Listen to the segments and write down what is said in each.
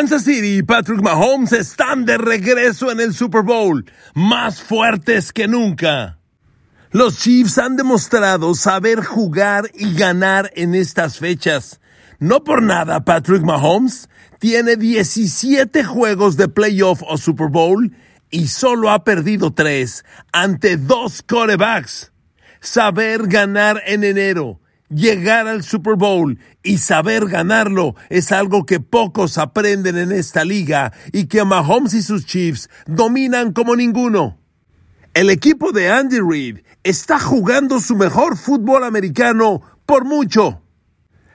Kansas City y Patrick Mahomes están de regreso en el Super Bowl, más fuertes que nunca. Los Chiefs han demostrado saber jugar y ganar en estas fechas. No por nada, Patrick Mahomes tiene 17 juegos de playoff o Super Bowl y solo ha perdido tres ante dos quarterbacks. Saber ganar en enero, llegar al Super Bowl y saber ganarlo es algo que pocos aprenden en esta liga y que Mahomes y sus Chiefs dominan como ninguno. El equipo de Andy Reid está jugando su mejor fútbol americano por mucho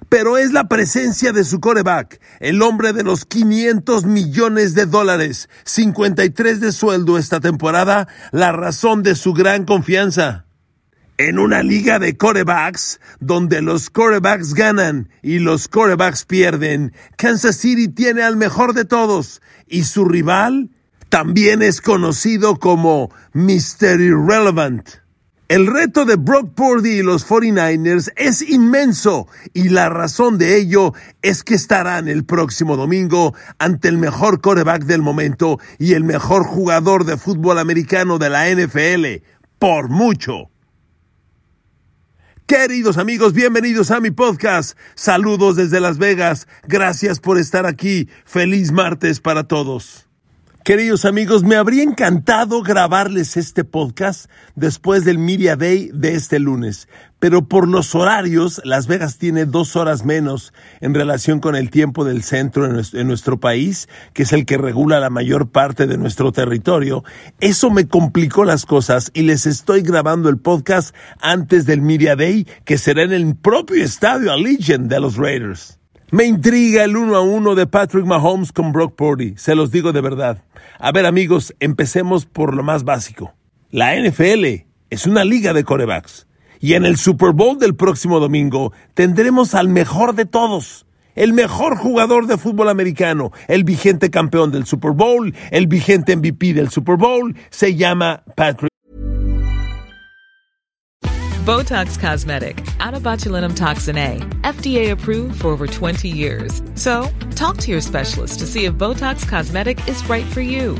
pero es la presencia de su coreback, el hombre de los 500 millones de dólares, 53 de sueldo esta temporada, la razón de su gran confianza. En una liga de corebacks, donde los corebacks ganan y los corebacks pierden, Kansas City tiene al mejor de todos y su rival también es conocido como Mr. Irrelevant. El reto de Brock Purdy y los 49ers es inmenso y la razón de ello es que estarán el próximo domingo ante el mejor coreback del momento y el mejor jugador de fútbol americano de la NFL, por mucho. Queridos amigos, bienvenidos a mi podcast. Saludos desde Las Vegas. Gracias por estar aquí. Feliz martes para todos. Queridos amigos, me habría encantado grabarles este podcast después del Media Day de este lunes, pero por los horarios, Las Vegas tiene dos horas menos en relación con el tiempo del centro en nuestro, país, que es el que regula la mayor parte de nuestro territorio. Eso me complicó las cosas y les estoy grabando el podcast antes del Media Day, que será en el propio estadio Allegiant de los Raiders. Me intriga el uno a uno de Patrick Mahomes con Brock Purdy, se los digo de verdad. A ver amigos, empecemos por lo más básico. La NFL es una liga de corebacks y en el Super Bowl del próximo domingo tendremos al mejor de todos. El mejor jugador de fútbol americano, el vigente campeón del Super Bowl, el vigente MVP del Super Bowl, se llama Patrick. Botox Cosmetic, out botulinum toxin A, FDA approved for over 20 years. So, talk to your specialist to see if Botox Cosmetic is right for you.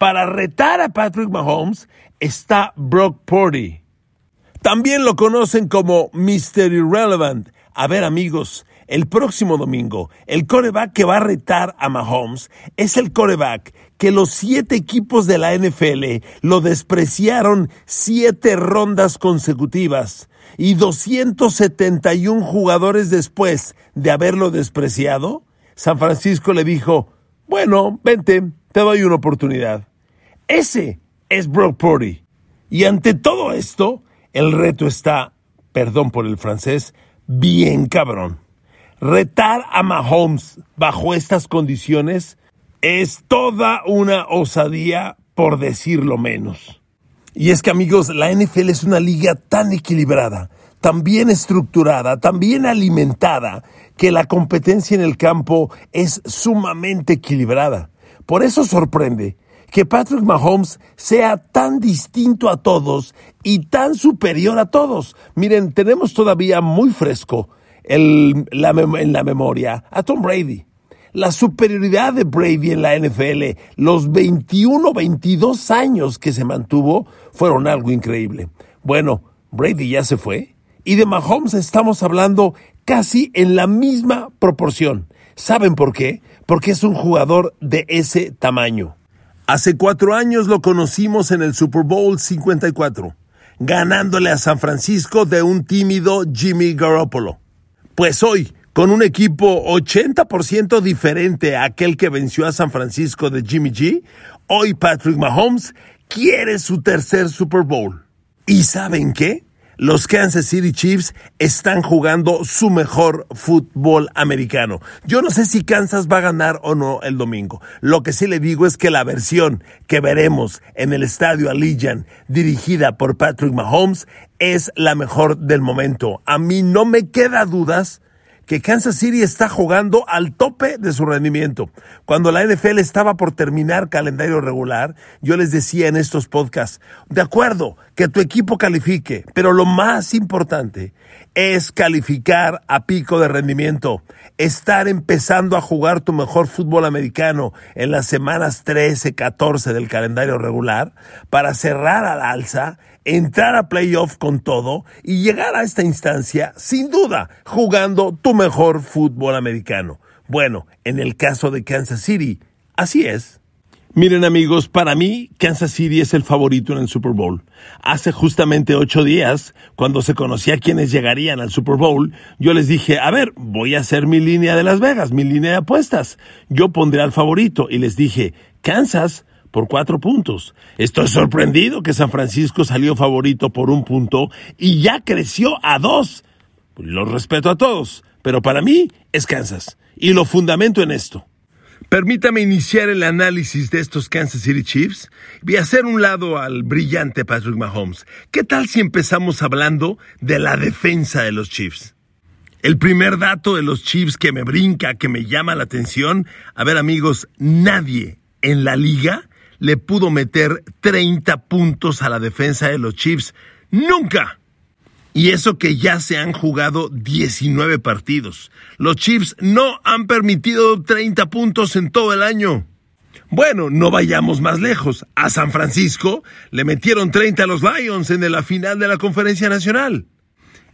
para retar a Patrick Mahomes, está Brock Purdy. También lo conocen como Mr. Irrelevant. A ver, amigos, el próximo domingo, el coreback que va a retar a Mahomes es el coreback que los siete equipos de la NFL lo despreciaron siete rondas consecutivas y 271 jugadores después de haberlo despreciado San Francisco le dijo, bueno, vente, te doy una oportunidad. Ese es Brock Purdy. Y ante todo esto, el reto está, perdón por el francés, bien cabrón. Retar a Mahomes bajo estas condiciones es toda una osadía por decirlo menos. Y es que amigos, la NFL es una liga tan equilibrada, tan bien estructurada, tan bien alimentada, que la competencia en el campo es sumamente equilibrada. Por eso sorprende que Patrick Mahomes sea tan distinto a todos y tan superior a todos. Miren, tenemos todavía muy fresco en la memoria a Tom Brady. La superioridad de Brady en la NFL, los 21, 22 años que se mantuvo, fueron algo increíble. Bueno, Brady ya se fue. Y de Mahomes estamos hablando casi en la misma proporción. ¿Saben por qué? Porque es un jugador de ese tamaño. Hace cuatro años lo conocimos en el Super Bowl 54, ganándole a San Francisco de un tímido Jimmy Garoppolo. Pues hoy, con un equipo 80% diferente a aquel que venció a San Francisco de Jimmy G, hoy Patrick Mahomes quiere su tercer Super Bowl. ¿Y saben qué? Los Kansas City Chiefs están jugando su mejor fútbol americano. Yo no sé si Kansas va a ganar o no el domingo. Lo que sí le digo es que la versión que veremos en el estadio Allegiant dirigida por Patrick Mahomes es la mejor del momento. A mí no me queda dudas que Kansas City está jugando al tope de su rendimiento. Cuando la NFL estaba por terminar calendario regular, yo les decía en estos podcasts, de acuerdo, que tu equipo califique, pero lo más importante es calificar a pico de rendimiento, estar empezando a jugar tu mejor fútbol americano en las semanas 13, 14 del calendario regular para cerrar al alza entrar a playoff con todo y llegar a esta instancia, sin duda, jugando tu mejor fútbol americano. Bueno, en el caso de Kansas City, así es. Miren amigos, para mí Kansas City es el favorito en el Super Bowl. Hace justamente ocho días, cuando se conocía quiénes llegarían al Super Bowl, yo les dije, a ver, voy a hacer mi línea de Las Vegas, mi línea de apuestas. Yo pondré al favorito y les dije, Kansas por cuatro puntos. Estoy sorprendido que San Francisco salió favorito por un punto y ya creció a dos. Los respeto a todos, pero para mí es Kansas. Y lo fundamento en esto. Permítame iniciar el análisis de estos Kansas City Chiefs y hacer un lado al brillante Patrick Mahomes. ¿Qué tal si empezamos hablando de la defensa de los Chiefs? El primer dato de los Chiefs que me brinca, que me llama la atención, a ver amigos, nadie en la liga le pudo meter 30 puntos a la defensa de los Chiefs. Nunca. Y eso que ya se han jugado 19 partidos. Los Chiefs no han permitido 30 puntos en todo el año. Bueno, no vayamos más lejos. A San Francisco le metieron 30 a los Lions en la final de la Conferencia Nacional.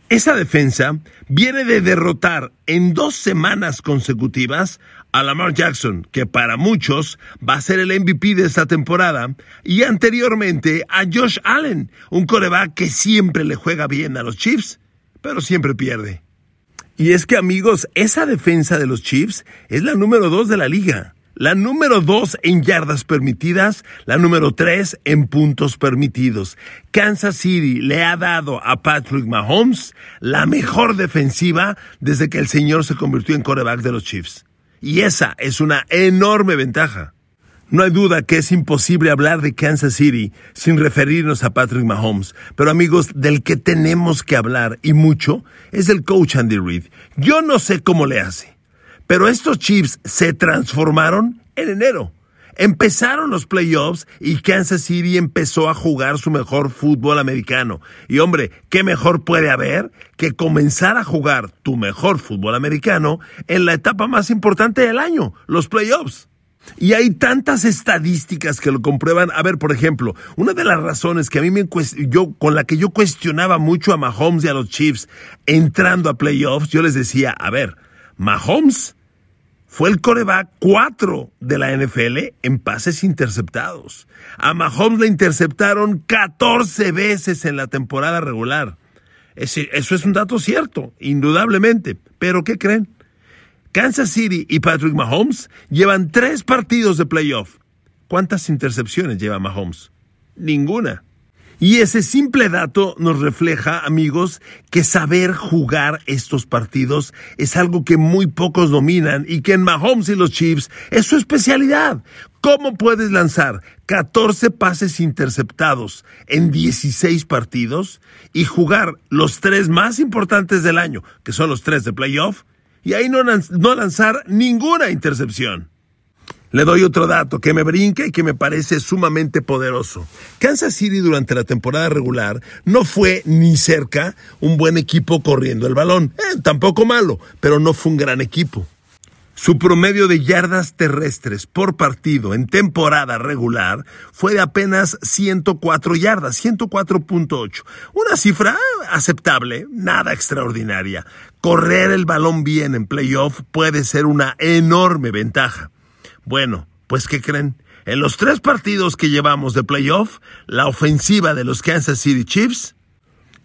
Esa defensa viene de derrotar en dos semanas consecutivas a Lamar Jackson, que para muchos va a ser el MVP de esta temporada, y anteriormente a Josh Allen, un coreback que siempre le juega bien a los Chiefs, pero siempre pierde. Y es que amigos, esa defensa de los Chiefs es la número dos de la liga. La número dos en yardas permitidas, la número tres en puntos permitidos. Kansas City le ha dado a Patrick Mahomes la mejor defensiva desde que el señor se convirtió en coreback de los Chiefs. Y esa es una enorme ventaja. No hay duda que es imposible hablar de Kansas City sin referirnos a Patrick Mahomes, pero amigos, del que tenemos que hablar y mucho es el coach Andy Reid. Yo no sé cómo le hace. Pero estos Chiefs se transformaron en enero. Empezaron los playoffs y Kansas City empezó a jugar su mejor fútbol americano. Y hombre, ¿qué mejor puede haber que comenzar a jugar tu mejor fútbol americano en la etapa más importante del año, los playoffs? Y hay tantas estadísticas que lo comprueban. A ver, por ejemplo, una de las razones que a mí me yo con la que yo cuestionaba mucho a Mahomes y a los Chiefs entrando a playoffs, yo les decía, a ver, Mahomes fue el coreback 4 de la NFL en pases interceptados. A Mahomes le interceptaron 14 veces en la temporada regular. Eso es un dato cierto, indudablemente. Pero ¿qué creen? Kansas City y Patrick Mahomes llevan tres partidos de playoff. ¿Cuántas intercepciones lleva Mahomes? Ninguna. Y ese simple dato nos refleja, amigos, que saber jugar estos partidos es algo que muy pocos dominan y que en Mahomes y los Chiefs es su especialidad. ¿Cómo puedes lanzar 14 pases interceptados en 16 partidos y jugar los tres más importantes del año, que son los tres de playoff, y ahí no, no lanzar ninguna intercepción? Le doy otro dato que me brinca y que me parece sumamente poderoso. Kansas City durante la temporada regular no fue ni cerca un buen equipo corriendo el balón. Eh, tampoco malo, pero no fue un gran equipo. Su promedio de yardas terrestres por partido en temporada regular fue de apenas 104 yardas, 104.8. Una cifra aceptable, nada extraordinaria. Correr el balón bien en playoff puede ser una enorme ventaja. Bueno, pues ¿qué creen? En los tres partidos que llevamos de playoff, la ofensiva de los Kansas City Chiefs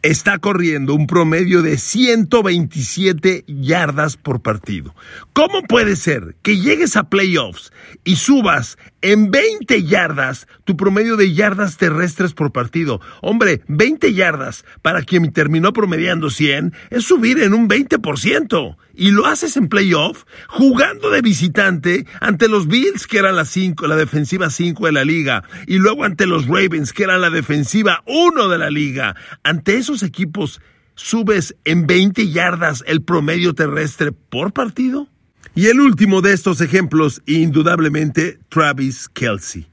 está corriendo un promedio de 127 yardas por partido. ¿Cómo puede ser que llegues a playoffs y subas en 20 yardas tu promedio de yardas terrestres por partido. Hombre, 20 yardas para quien terminó promediando 100 es subir en un 20%. Y lo haces en playoff jugando de visitante ante los Bills, que eran la 5, la defensiva 5 de la liga, y luego ante los Ravens, que eran la defensiva 1 de la liga. Ante esos equipos, ¿subes en 20 yardas el promedio terrestre por partido? Y el último de estos ejemplos, indudablemente, Travis Kelsey.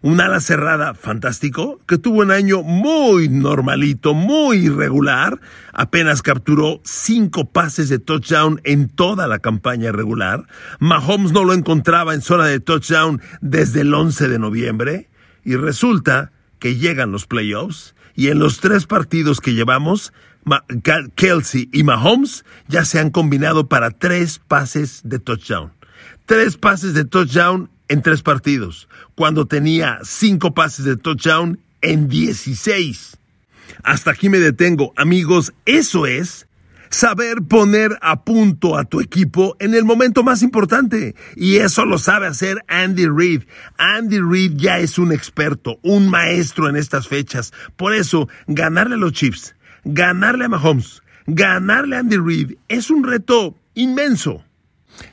Un ala cerrada fantástico que tuvo un año muy normalito, muy irregular. Apenas capturó cinco pases de touchdown en toda la campaña regular. Mahomes no lo encontraba en zona de touchdown desde el 11 de noviembre. Y resulta que llegan los playoffs y en los tres partidos que llevamos Kelsey y Mahomes ya se han combinado para tres pases de touchdown. Tres pases de touchdown en tres partidos, cuando tenía cinco pases de touchdown en 16. Hasta aquí me detengo, amigos, eso es saber poner a punto a tu equipo en el momento más importante. Y eso lo sabe hacer Andy Reid. Andy Reid ya es un experto, un maestro en estas fechas. Por eso, ganarle a los Chiefs ganarle a Mahomes, ganarle a Andy Reid es un reto inmenso.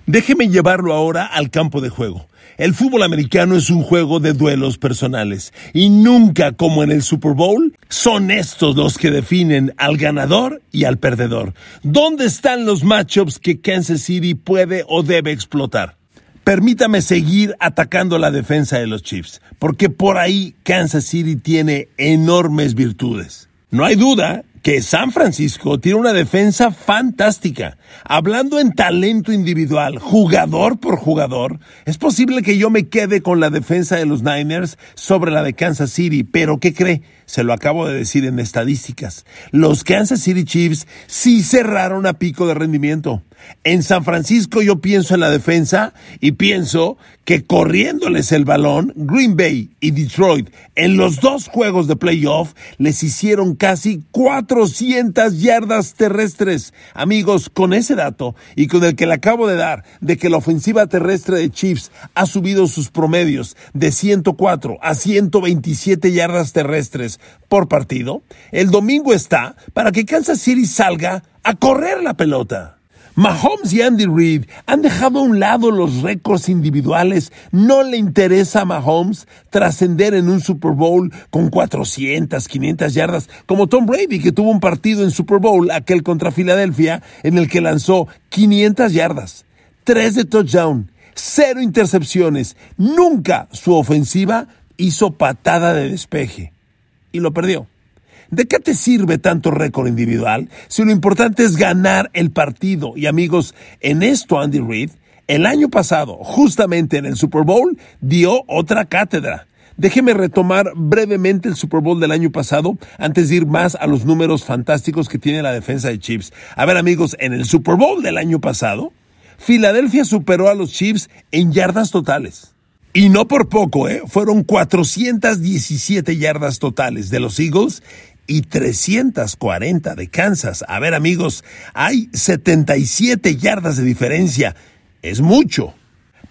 Déjeme llevarlo ahora al campo de juego. El fútbol americano es un juego de duelos personales y nunca como en el Super Bowl son estos los que definen al ganador y al perdedor. ¿Dónde están los matchups que Kansas City puede o debe explotar? Permítame seguir atacando la defensa de los Chiefs, porque por ahí Kansas City tiene enormes virtudes. No hay duda que San Francisco tiene una defensa fantástica. Hablando en talento individual, jugador por jugador, es posible que yo me quede con la defensa de los Niners sobre la de Kansas City, pero ¿qué cree? Se lo acabo de decir en estadísticas. Los Kansas City Chiefs sí cerraron a pico de rendimiento. En San Francisco yo pienso en la defensa y pienso que corriéndoles el balón, Green Bay y Detroit en los dos juegos de playoff les hicieron casi 400 yardas terrestres. Amigos, con ese dato y con el que le acabo de dar de que la ofensiva terrestre de Chiefs ha subido sus promedios de 104 a 127 yardas terrestres por partido, el domingo está para que Kansas City salga a correr la pelota. Mahomes y Andy Reid han dejado a un lado los récords individuales. No le interesa a Mahomes trascender en un Super Bowl con 400, 500 yardas, como Tom Brady, que tuvo un partido en Super Bowl, aquel contra Filadelfia, en el que lanzó 500 yardas, 3 de touchdown, 0 intercepciones. Nunca su ofensiva hizo patada de despeje. Y lo perdió. ¿De qué te sirve tanto récord individual si lo importante es ganar el partido? Y amigos, en esto Andy Reid, el año pasado, justamente en el Super Bowl, dio otra cátedra. Déjeme retomar brevemente el Super Bowl del año pasado antes de ir más a los números fantásticos que tiene la defensa de Chiefs. A ver amigos, en el Super Bowl del año pasado, Filadelfia superó a los Chiefs en yardas totales. Y no por poco, ¿eh? Fueron 417 yardas totales de los Eagles y 340 de Kansas. A ver amigos, hay 77 yardas de diferencia. Es mucho.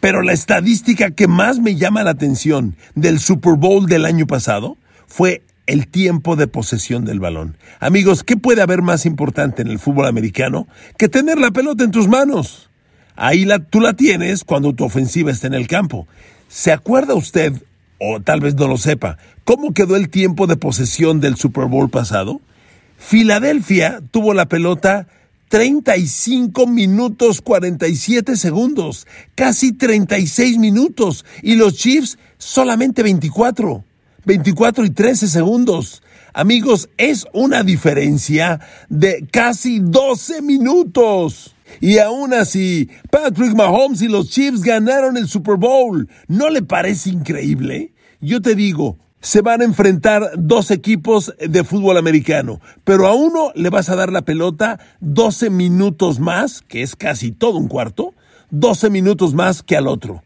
Pero la estadística que más me llama la atención del Super Bowl del año pasado fue el tiempo de posesión del balón. Amigos, ¿qué puede haber más importante en el fútbol americano que tener la pelota en tus manos? Ahí la, tú la tienes cuando tu ofensiva está en el campo. ¿Se acuerda usted o tal vez no lo sepa, ¿cómo quedó el tiempo de posesión del Super Bowl pasado? Filadelfia tuvo la pelota 35 minutos 47 segundos, casi 36 minutos, y los Chiefs solamente 24, 24 y 13 segundos. Amigos, es una diferencia de casi 12 minutos. Y aún así, Patrick Mahomes y los Chiefs ganaron el Super Bowl. ¿No le parece increíble? Yo te digo, se van a enfrentar dos equipos de fútbol americano, pero a uno le vas a dar la pelota 12 minutos más, que es casi todo un cuarto, 12 minutos más que al otro.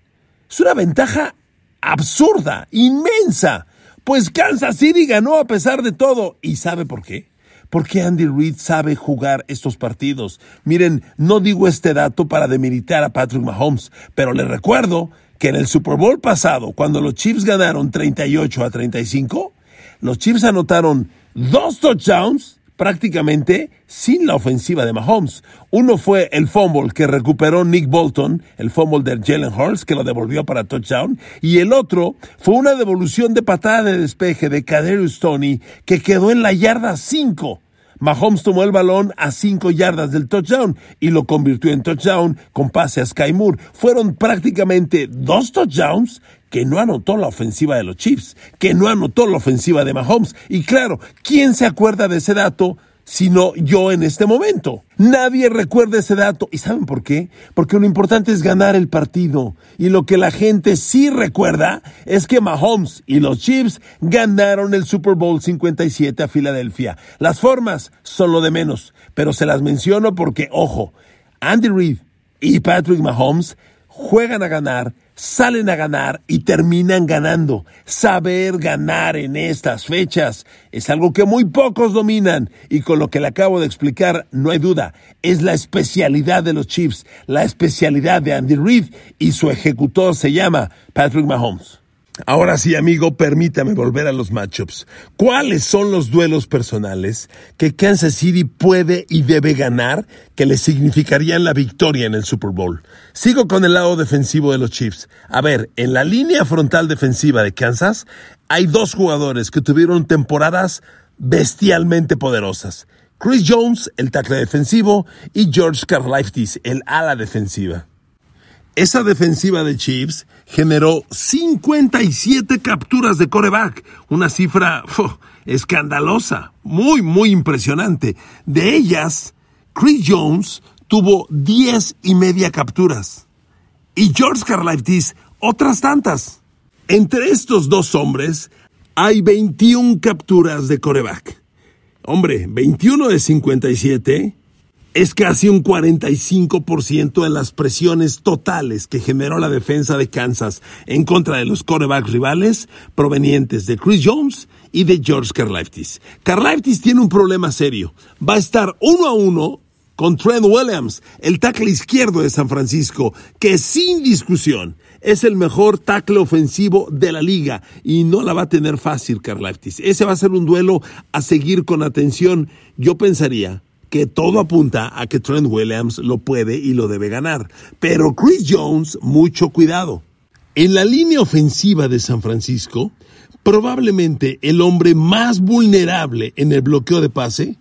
Es una ventaja absurda, inmensa, pues Kansas City ganó a pesar de todo. ¿Y sabe por qué? Porque Andy Reid sabe jugar estos partidos. Miren, no digo este dato para demilitar a Patrick Mahomes, pero le recuerdo que en el Super Bowl pasado, cuando los Chiefs ganaron 38 a 35, los Chiefs anotaron dos touchdowns prácticamente sin la ofensiva de Mahomes. Uno fue el fumble que recuperó Nick Bolton, el fumble de Jalen Hurts, que lo devolvió para touchdown, y el otro fue una devolución de patada de despeje de Kaderius Tony que quedó en la yarda 5 Mahomes tomó el balón a cinco yardas del touchdown y lo convirtió en touchdown con pase a Sky Moore. Fueron prácticamente dos touchdowns que no anotó la ofensiva de los Chiefs, que no anotó la ofensiva de Mahomes. Y claro, ¿quién se acuerda de ese dato? sino yo en este momento. Nadie recuerda ese dato. ¿Y saben por qué? Porque lo importante es ganar el partido. Y lo que la gente sí recuerda es que Mahomes y los Chiefs ganaron el Super Bowl 57 a Filadelfia. Las formas son lo de menos, pero se las menciono porque, ojo, Andy Reid y Patrick Mahomes juegan a ganar salen a ganar y terminan ganando. Saber ganar en estas fechas es algo que muy pocos dominan y con lo que le acabo de explicar no hay duda, es la especialidad de los Chiefs, la especialidad de Andy Reid y su ejecutor se llama Patrick Mahomes. Ahora sí, amigo, permítame volver a los matchups. ¿Cuáles son los duelos personales que Kansas City puede y debe ganar que le significarían la victoria en el Super Bowl? Sigo con el lado defensivo de los Chiefs. A ver, en la línea frontal defensiva de Kansas hay dos jugadores que tuvieron temporadas bestialmente poderosas. Chris Jones, el tackle defensivo, y George Karlaftis, el ala defensiva. Esa defensiva de Chiefs generó 57 capturas de coreback, una cifra escandalosa, muy, muy impresionante. De ellas, Chris Jones tuvo 10 y media capturas y George Karlaftis otras tantas. Entre estos dos hombres hay 21 capturas de coreback. Hombre, 21 de 57 es casi un 45% de las presiones totales que generó la defensa de Kansas en contra de los corebacks rivales provenientes de Chris Jones y de George Karlaftis. Karlaftis tiene un problema serio. Va a estar uno a uno con Trent Williams, el tackle izquierdo de San Francisco, que sin discusión es el mejor tackle ofensivo de la liga y no la va a tener fácil Karlaftis. Ese va a ser un duelo a seguir con atención. Yo pensaría que todo apunta a que Trent Williams lo puede y lo debe ganar. Pero Chris Jones, mucho cuidado. En la línea ofensiva de San Francisco, probablemente el hombre más vulnerable en el bloqueo de pase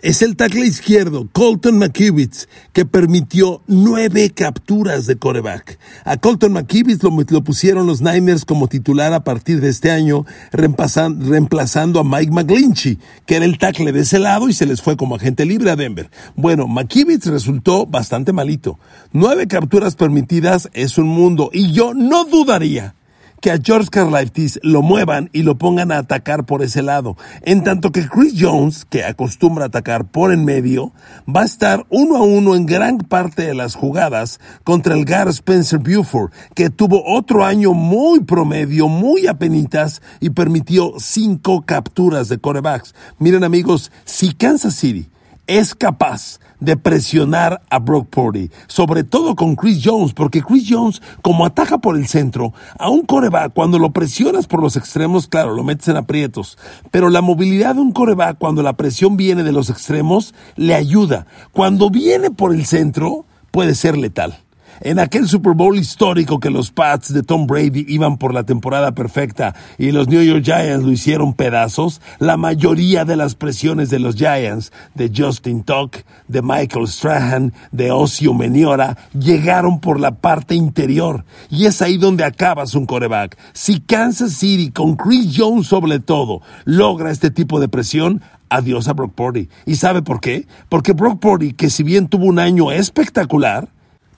es el tackle izquierdo, Colton McKivitz, que permitió nueve capturas de coreback. A Colton McKivitz lo, pusieron los Niners como titular a partir de este año, reemplazando a Mike McGlinchey, que era el tackle de ese lado y se les fue como agente libre a Denver. Bueno, McKivitz resultó bastante malito. Nueve capturas permitidas es un mundo y yo no dudaría que a George Karlaftis lo muevan y lo pongan a atacar por ese lado. En tanto que Chris Jones, que acostumbra atacar por en medio, va a estar uno a uno en gran parte de las jugadas contra el Gar Spencer Buford, que tuvo otro año muy promedio, muy apenitas y permitió cinco capturas de corebacks. Miren amigos, si Kansas City es capaz de presionar a Brock Purdy, sobre todo con Chris Jones, porque Chris Jones, como ataja por el centro, a un coreback, cuando lo presionas por los extremos, claro, lo metes en aprietos, pero la movilidad de un coreback, cuando la presión viene de los extremos, le ayuda. Cuando viene por el centro, puede ser letal. En aquel Super Bowl histórico que los Pats de Tom Brady iban por la temporada perfecta y los New York Giants lo hicieron pedazos, la mayoría de las presiones de los Giants, de Justin Tuck, de Michael Strahan, de Osio Meniora, llegaron por la parte interior. Y es ahí donde acabas un coreback. Si Kansas City, con Chris Jones sobre todo, logra este tipo de presión, adiós a Brock Purdy. ¿Y sabe por qué? Porque Brock Purdy, que si bien tuvo un año espectacular,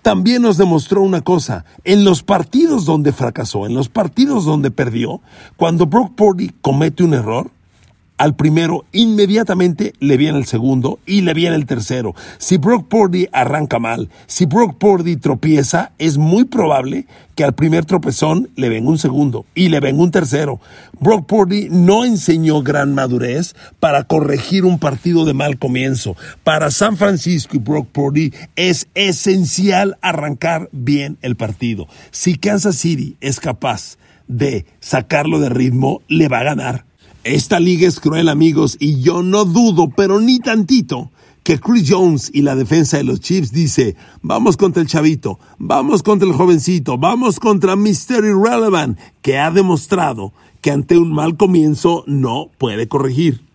también nos demostró una cosa. En los partidos donde fracasó, en los partidos donde perdió, cuando Brock Purdy comete un error, al primero, inmediatamente le viene el segundo y le viene el tercero. Si Brock Purdy arranca mal, si Brock Purdy tropieza, es muy probable que al primer tropezón le venga un segundo y le venga un tercero. Brock Purdy no enseñó gran madurez para corregir un partido de mal comienzo. Para San Francisco y Brock Purdy es esencial arrancar bien el partido. Si Kansas City es capaz de sacarlo de ritmo, le va a ganar. Esta liga es cruel, amigos, y yo no dudo, pero ni tantito, que Chris Jones y la defensa de los Chiefs dice, vamos contra el chavito, vamos contra el jovencito, vamos contra Mr. Irrelevant, que ha demostrado que ante un mal comienzo no puede corregir.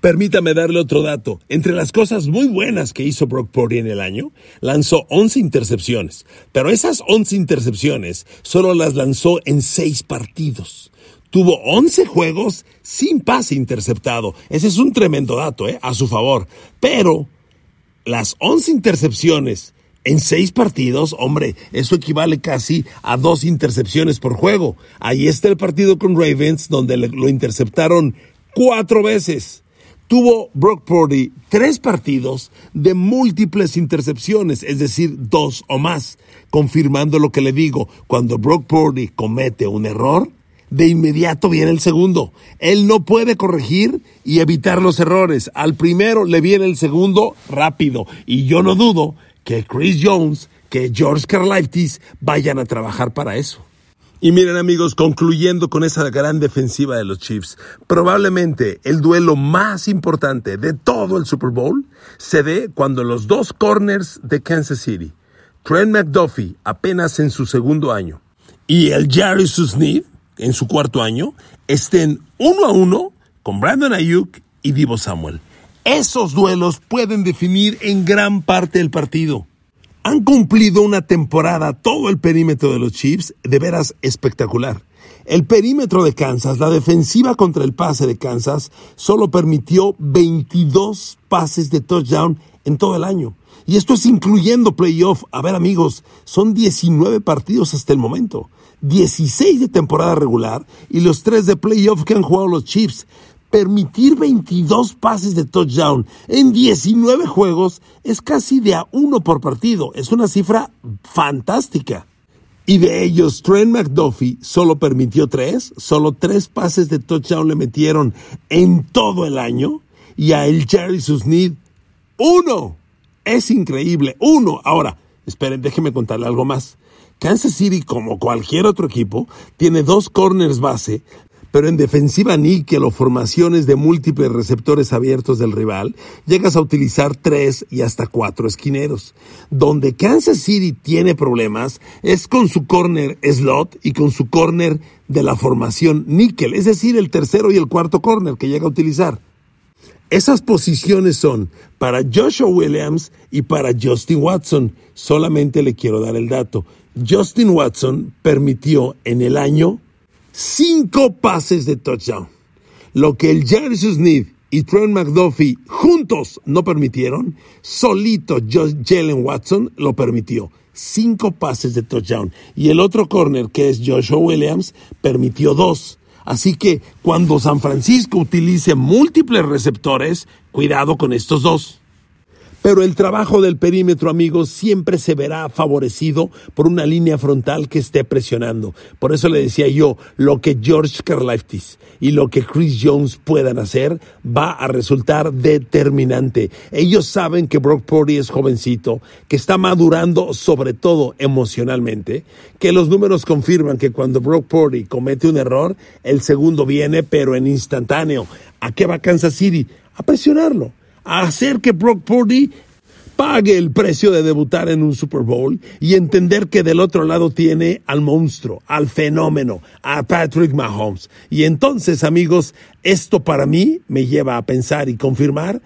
Permítame darle otro dato. Entre las cosas muy buenas que hizo Brock Purdy en el año, lanzó 11 intercepciones. Pero esas 11 intercepciones solo las lanzó en 6 partidos tuvo 11 juegos sin pase interceptado. Ese es un tremendo dato, ¿eh? A su favor. Pero las 11 intercepciones en 6 partidos, hombre, eso equivale casi a dos intercepciones por juego. Ahí está el partido con Ravens, donde lo interceptaron cuatro veces. Tuvo Brock Purdy tres partidos de múltiples intercepciones, es decir, dos o más, confirmando lo que le digo. Cuando Brock Purdy comete un error, de inmediato viene el segundo. Él no puede corregir y evitar los errores. Al primero le viene el segundo rápido. Y yo no dudo que Chris Jones, que George Karlaftis vayan a trabajar para eso. Y miren amigos, concluyendo con esa gran defensiva de los Chiefs, probablemente el duelo más importante de todo el Super Bowl se dé cuando los dos corners de Kansas City, Trent McDuffie apenas en su segundo año y el Jerry Smith en su cuarto año estén uno a uno con Brandon Ayuk y Divo Samuel. Esos duelos pueden definir en gran parte el partido. Han cumplido una temporada todo el perímetro de los Chiefs de veras espectacular. El perímetro de Kansas, la defensiva contra el pase de Kansas, solo permitió 22 pases de touchdown en todo el año. Y esto es incluyendo playoff. A ver amigos, son 19 partidos hasta el momento. 16 de temporada regular y los 3 de playoff que han jugado los Chiefs. Permitir 22 pases de touchdown en 19 juegos es casi de a uno por partido. Es una cifra fantástica. Y de ellos, Trent McDuffie solo permitió tres, solo tres pases de touchdown le metieron en todo el año. Y a el Jerry Susnid, uno. Es increíble, uno. Ahora, esperen, déjenme contarle algo más. Kansas City, como cualquier otro equipo, tiene dos corners base, pero en defensiva níquel o formaciones de múltiples receptores abiertos del rival, llegas a utilizar tres y hasta cuatro esquineros. Donde Kansas City tiene problemas es con su corner slot y con su corner de la formación níquel, es decir, el tercero y el cuarto corner que llega a utilizar. Esas posiciones son para Joshua Williams y para Justin Watson. Solamente le quiero dar el dato. Justin Watson permitió en el año cinco pases de touchdown. Lo que el Jarvis Smith y Trent McDuffie juntos no permitieron, solito Jalen Watson lo permitió. Cinco pases de touchdown. Y el otro corner, que es Joshua Williams, permitió dos. Así que cuando San Francisco utilice múltiples receptores, cuidado con estos dos. Pero el trabajo del perímetro, amigos, siempre se verá favorecido por una línea frontal que esté presionando. Por eso le decía yo, lo que George Karlaftis y lo que Chris Jones puedan hacer va a resultar determinante. Ellos saben que Brock Purdy es jovencito, que está madurando sobre todo emocionalmente, que los números confirman que cuando Brock Purdy comete un error, el segundo viene, pero en instantáneo. ¿A qué va Kansas City? A presionarlo hacer que Brock Purdy pague el precio de debutar en un Super Bowl y entender que del otro lado tiene al monstruo, al fenómeno, a Patrick Mahomes. Y entonces, amigos, esto para mí me lleva a pensar y confirmar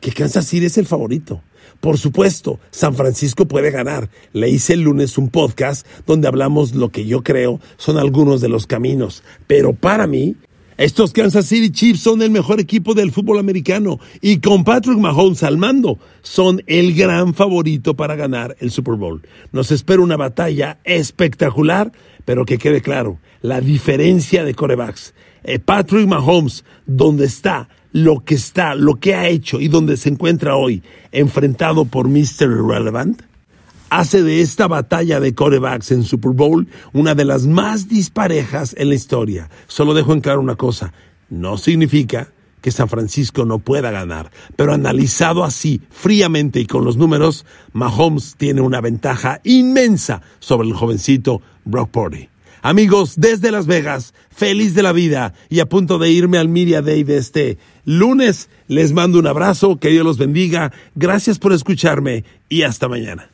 que Kansas City es el favorito. Por supuesto, San Francisco puede ganar. Le hice el lunes un podcast donde hablamos lo que yo creo son algunos de los caminos. Pero para mí, estos Kansas City Chiefs son el mejor equipo del fútbol americano y con Patrick Mahomes al mando son el gran favorito para ganar el Super Bowl. Nos espera una batalla espectacular, pero que quede claro, la diferencia de corebacks. Eh, Patrick Mahomes, donde está, lo que está, lo que ha hecho y donde se encuentra hoy, enfrentado por Mr. Irrelevant, hace de esta batalla de corebacks en Super Bowl una de las más disparejas en la historia. Solo dejo en claro una cosa, no significa que San Francisco no pueda ganar, pero analizado así, fríamente y con los números, Mahomes tiene una ventaja inmensa sobre el jovencito Brock Purdy. Amigos, desde Las Vegas, feliz de la vida y a punto de irme al Media Day de este lunes, les mando un abrazo, que Dios los bendiga, gracias por escucharme y hasta mañana.